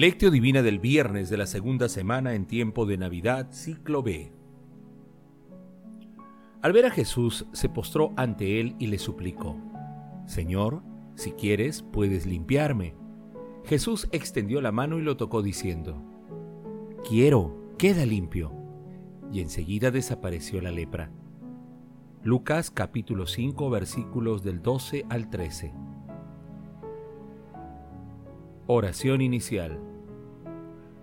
Lectio Divina del viernes de la segunda semana en tiempo de Navidad, ciclo B. Al ver a Jesús, se postró ante él y le suplicó, Señor, si quieres, puedes limpiarme. Jesús extendió la mano y lo tocó diciendo, Quiero, queda limpio. Y enseguida desapareció la lepra. Lucas capítulo 5 versículos del 12 al 13. Oración inicial.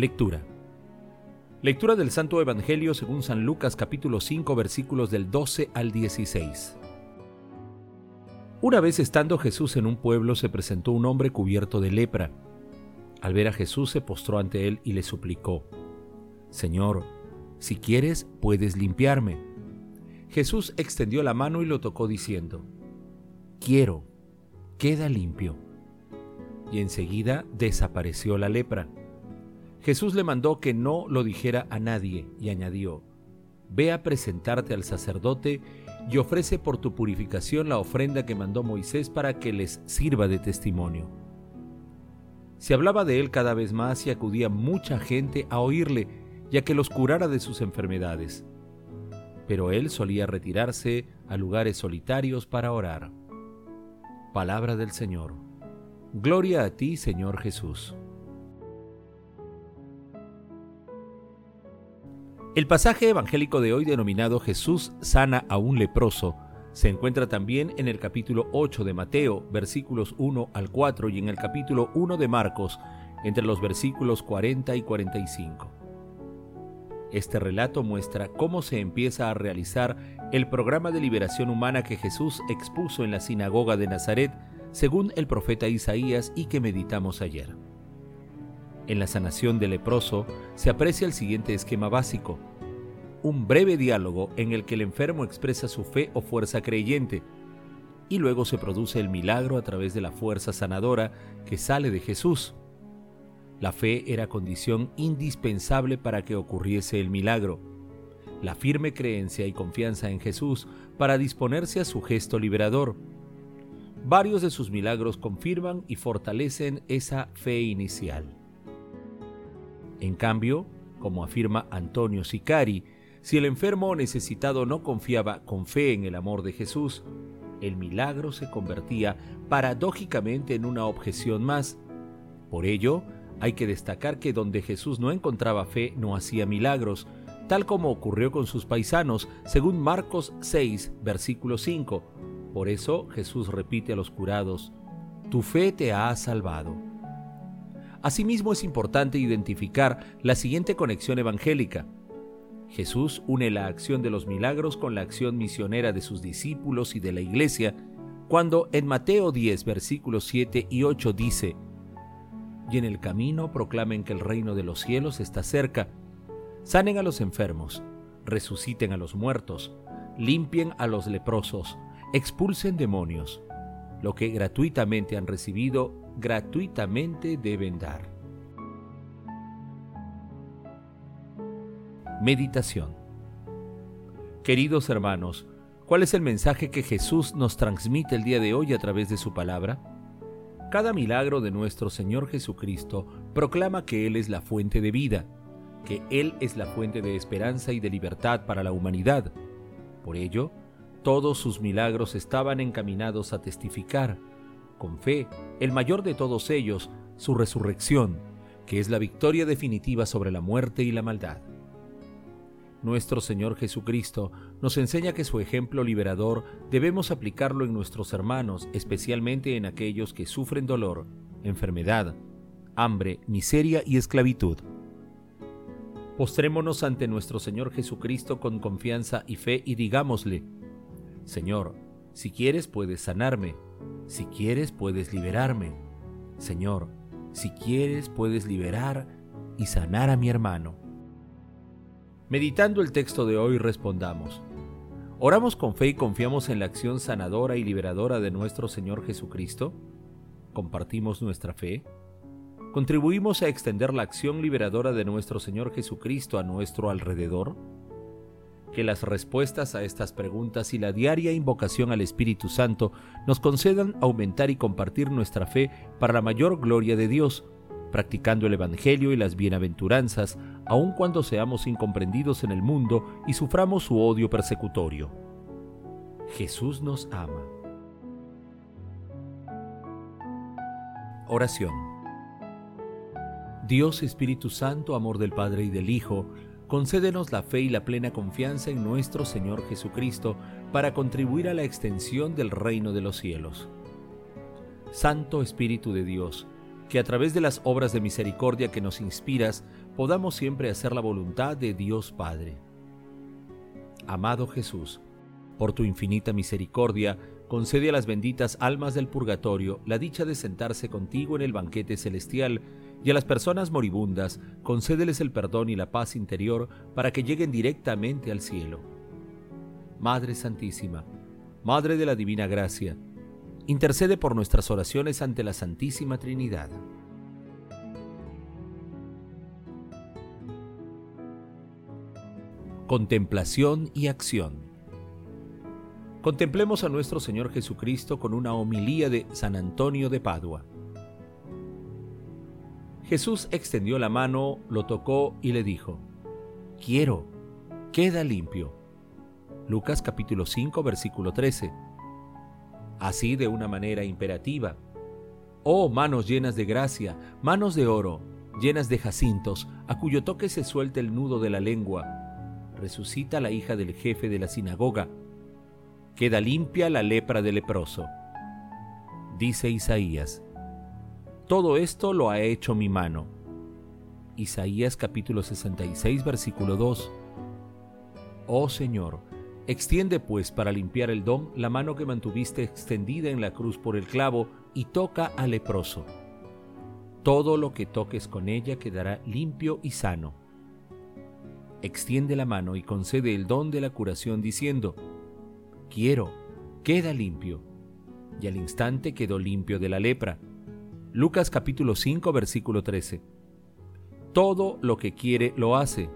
Lectura. Lectura del Santo Evangelio según San Lucas capítulo 5 versículos del 12 al 16. Una vez estando Jesús en un pueblo se presentó un hombre cubierto de lepra. Al ver a Jesús se postró ante él y le suplicó, Señor, si quieres puedes limpiarme. Jesús extendió la mano y lo tocó diciendo, Quiero, queda limpio. Y enseguida desapareció la lepra. Jesús le mandó que no lo dijera a nadie y añadió, Ve a presentarte al sacerdote y ofrece por tu purificación la ofrenda que mandó Moisés para que les sirva de testimonio. Se hablaba de él cada vez más y acudía mucha gente a oírle, ya que los curara de sus enfermedades. Pero él solía retirarse a lugares solitarios para orar. Palabra del Señor. Gloria a ti, Señor Jesús. El pasaje evangélico de hoy denominado Jesús sana a un leproso se encuentra también en el capítulo 8 de Mateo, versículos 1 al 4 y en el capítulo 1 de Marcos, entre los versículos 40 y 45. Este relato muestra cómo se empieza a realizar el programa de liberación humana que Jesús expuso en la sinagoga de Nazaret, según el profeta Isaías y que meditamos ayer. En la sanación del leproso se aprecia el siguiente esquema básico. Un breve diálogo en el que el enfermo expresa su fe o fuerza creyente, y luego se produce el milagro a través de la fuerza sanadora que sale de Jesús. La fe era condición indispensable para que ocurriese el milagro. La firme creencia y confianza en Jesús para disponerse a su gesto liberador. Varios de sus milagros confirman y fortalecen esa fe inicial. En cambio, como afirma Antonio Sicari, si el enfermo o necesitado no confiaba con fe en el amor de Jesús, el milagro se convertía paradójicamente en una objeción más. Por ello, hay que destacar que donde Jesús no encontraba fe no hacía milagros, tal como ocurrió con sus paisanos, según Marcos 6, versículo 5. Por eso Jesús repite a los curados, Tu fe te ha salvado. Asimismo es importante identificar la siguiente conexión evangélica. Jesús une la acción de los milagros con la acción misionera de sus discípulos y de la iglesia, cuando en Mateo 10, versículos 7 y 8 dice, Y en el camino proclamen que el reino de los cielos está cerca, sanen a los enfermos, resuciten a los muertos, limpien a los leprosos, expulsen demonios. Lo que gratuitamente han recibido, gratuitamente deben dar. Meditación Queridos hermanos, ¿cuál es el mensaje que Jesús nos transmite el día de hoy a través de su palabra? Cada milagro de nuestro Señor Jesucristo proclama que Él es la fuente de vida, que Él es la fuente de esperanza y de libertad para la humanidad. Por ello, todos sus milagros estaban encaminados a testificar con fe, el mayor de todos ellos, su resurrección, que es la victoria definitiva sobre la muerte y la maldad. Nuestro Señor Jesucristo nos enseña que su ejemplo liberador debemos aplicarlo en nuestros hermanos, especialmente en aquellos que sufren dolor, enfermedad, hambre, miseria y esclavitud. Postrémonos ante nuestro Señor Jesucristo con confianza y fe y digámosle, Señor, si quieres puedes sanarme, si quieres puedes liberarme. Señor, Si quieres, puedes liberar y sanar a mi hermano. Meditando el texto de hoy, respondamos. ¿Oramos con fe y confiamos en la acción sanadora y liberadora de nuestro Señor Jesucristo? ¿Compartimos nuestra fe? ¿Contribuimos a extender la acción liberadora de nuestro Señor Jesucristo a nuestro alrededor? Que las respuestas a estas preguntas y la diaria invocación al Espíritu Santo nos concedan aumentar y compartir nuestra fe para la mayor gloria de Dios, practicando el Evangelio y las bienaventuranzas, aun cuando seamos incomprendidos en el mundo y suframos su odio persecutorio. Jesús nos ama. Oración. Dios Espíritu Santo, amor del Padre y del Hijo, concédenos la fe y la plena confianza en nuestro Señor Jesucristo para contribuir a la extensión del reino de los cielos. Santo Espíritu de Dios, que a través de las obras de misericordia que nos inspiras, podamos siempre hacer la voluntad de Dios Padre. Amado Jesús, por tu infinita misericordia, concede a las benditas almas del purgatorio la dicha de sentarse contigo en el banquete celestial y a las personas moribundas concédeles el perdón y la paz interior para que lleguen directamente al cielo. Madre Santísima, Madre de la Divina Gracia, intercede por nuestras oraciones ante la Santísima Trinidad. Contemplación y acción. Contemplemos a nuestro Señor Jesucristo con una homilía de San Antonio de Padua. Jesús extendió la mano, lo tocó y le dijo, Quiero, queda limpio. Lucas capítulo 5 versículo 13. Así de una manera imperativa. Oh manos llenas de gracia, manos de oro, llenas de jacintos, a cuyo toque se suelta el nudo de la lengua. Resucita la hija del jefe de la sinagoga. Queda limpia la lepra del leproso. Dice Isaías todo esto lo ha hecho mi mano. Isaías capítulo 66 versículo 2. Oh Señor, extiende pues para limpiar el don la mano que mantuviste extendida en la cruz por el clavo y toca al leproso. Todo lo que toques con ella quedará limpio y sano. Extiende la mano y concede el don de la curación diciendo, quiero, queda limpio. Y al instante quedó limpio de la lepra Lucas capítulo 5 versículo 13. Todo lo que quiere lo hace.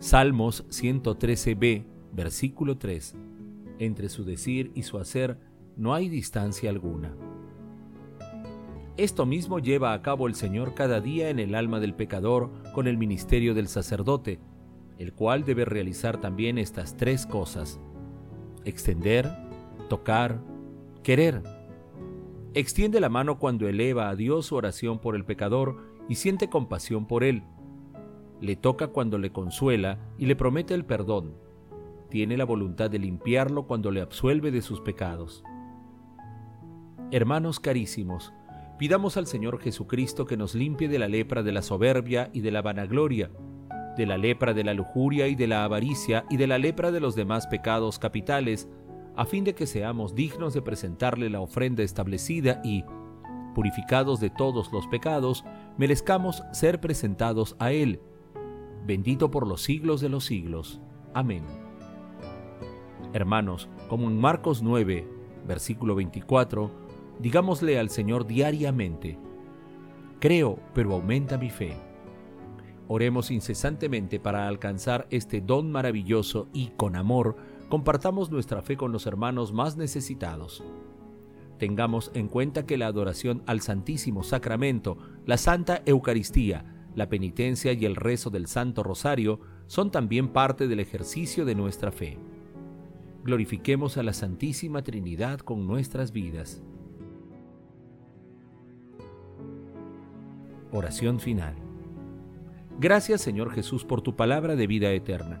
Salmos 113b versículo 3. Entre su decir y su hacer no hay distancia alguna. Esto mismo lleva a cabo el Señor cada día en el alma del pecador con el ministerio del sacerdote, el cual debe realizar también estas tres cosas. Extender, tocar, querer Extiende la mano cuando eleva a Dios su oración por el pecador y siente compasión por él. Le toca cuando le consuela y le promete el perdón. Tiene la voluntad de limpiarlo cuando le absuelve de sus pecados. Hermanos carísimos, pidamos al Señor Jesucristo que nos limpie de la lepra de la soberbia y de la vanagloria, de la lepra de la lujuria y de la avaricia y de la lepra de los demás pecados capitales, a fin de que seamos dignos de presentarle la ofrenda establecida y, purificados de todos los pecados, merezcamos ser presentados a Él, bendito por los siglos de los siglos. Amén. Hermanos, como en Marcos 9, versículo 24, digámosle al Señor diariamente, creo, pero aumenta mi fe. Oremos incesantemente para alcanzar este don maravilloso y con amor compartamos nuestra fe con los hermanos más necesitados. Tengamos en cuenta que la adoración al Santísimo Sacramento, la Santa Eucaristía, la penitencia y el rezo del Santo Rosario son también parte del ejercicio de nuestra fe. Glorifiquemos a la Santísima Trinidad con nuestras vidas. Oración final. Gracias Señor Jesús por tu palabra de vida eterna